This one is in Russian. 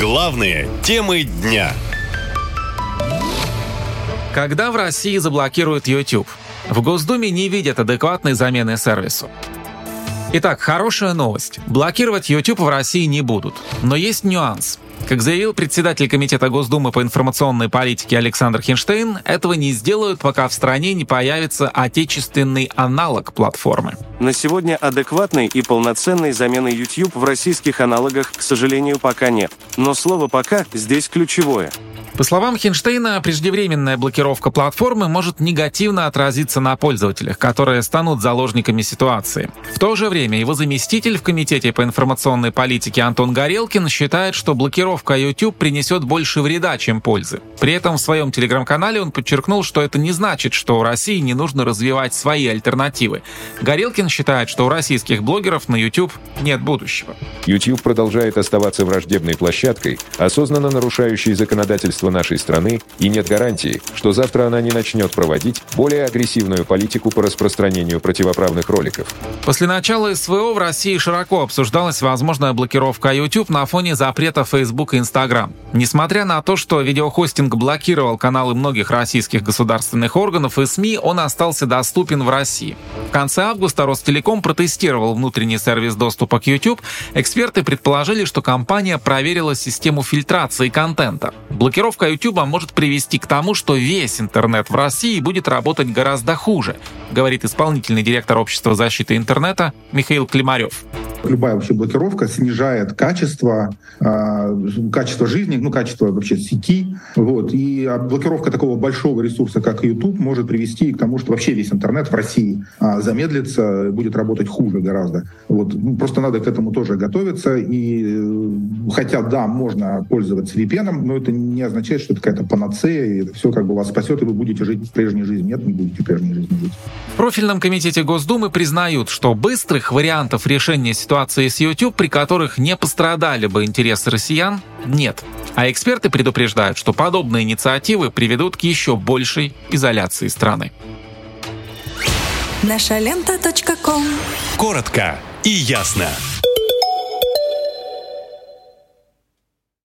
Главные темы дня. Когда в России заблокируют YouTube? В Госдуме не видят адекватной замены сервису. Итак, хорошая новость. Блокировать YouTube в России не будут. Но есть нюанс. Как заявил председатель Комитета Госдумы по информационной политике Александр Хинштейн, этого не сделают, пока в стране не появится отечественный аналог платформы. На сегодня адекватной и полноценной замены YouTube в российских аналогах, к сожалению, пока нет. Но слово «пока» здесь ключевое – по словам Хинштейна, преждевременная блокировка платформы может негативно отразиться на пользователях, которые станут заложниками ситуации. В то же время его заместитель в Комитете по информационной политике Антон Горелкин считает, что блокировка YouTube принесет больше вреда, чем пользы. При этом в своем телеграм-канале он подчеркнул, что это не значит, что у России не нужно развивать свои альтернативы. Горелкин считает, что у российских блогеров на YouTube нет будущего. YouTube продолжает оставаться враждебной площадкой, осознанно нарушающей законодательство нашей страны, и нет гарантии, что завтра она не начнет проводить более агрессивную политику по распространению противоправных роликов. После начала СВО в России широко обсуждалась возможная блокировка YouTube на фоне запрета Facebook и Instagram. Несмотря на то, что видеохостинг блокировал каналы многих российских государственных органов и СМИ, он остался доступен в России. В конце августа Ростелеком протестировал внутренний сервис доступа к YouTube. Эксперты предположили, что компания проверила систему фильтрации контента. Блокировка YouTube может привести к тому, что весь интернет в России будет работать гораздо хуже, говорит исполнительный директор Общества защиты интернета Михаил Климарев любая вообще блокировка снижает качество, э, качество жизни, ну, качество вообще сети. Вот. И блокировка такого большого ресурса, как YouTube, может привести к тому, что вообще весь интернет в России э, замедлится, будет работать хуже гораздо. Вот. Ну, просто надо к этому тоже готовиться. И э, хотя, да, можно пользоваться VPN, но это не означает, что это какая-то панацея, и это все как бы вас спасет, и вы будете жить прежней жизнью. Нет, не будете прежней жизнью жить. В профильном комитете Госдумы признают, что быстрых вариантов решения ситуации ситуации с YouTube, при которых не пострадали бы интересы россиян, нет. А эксперты предупреждают, что подобные инициативы приведут к еще большей изоляции страны. Наша лента. Коротко и ясно.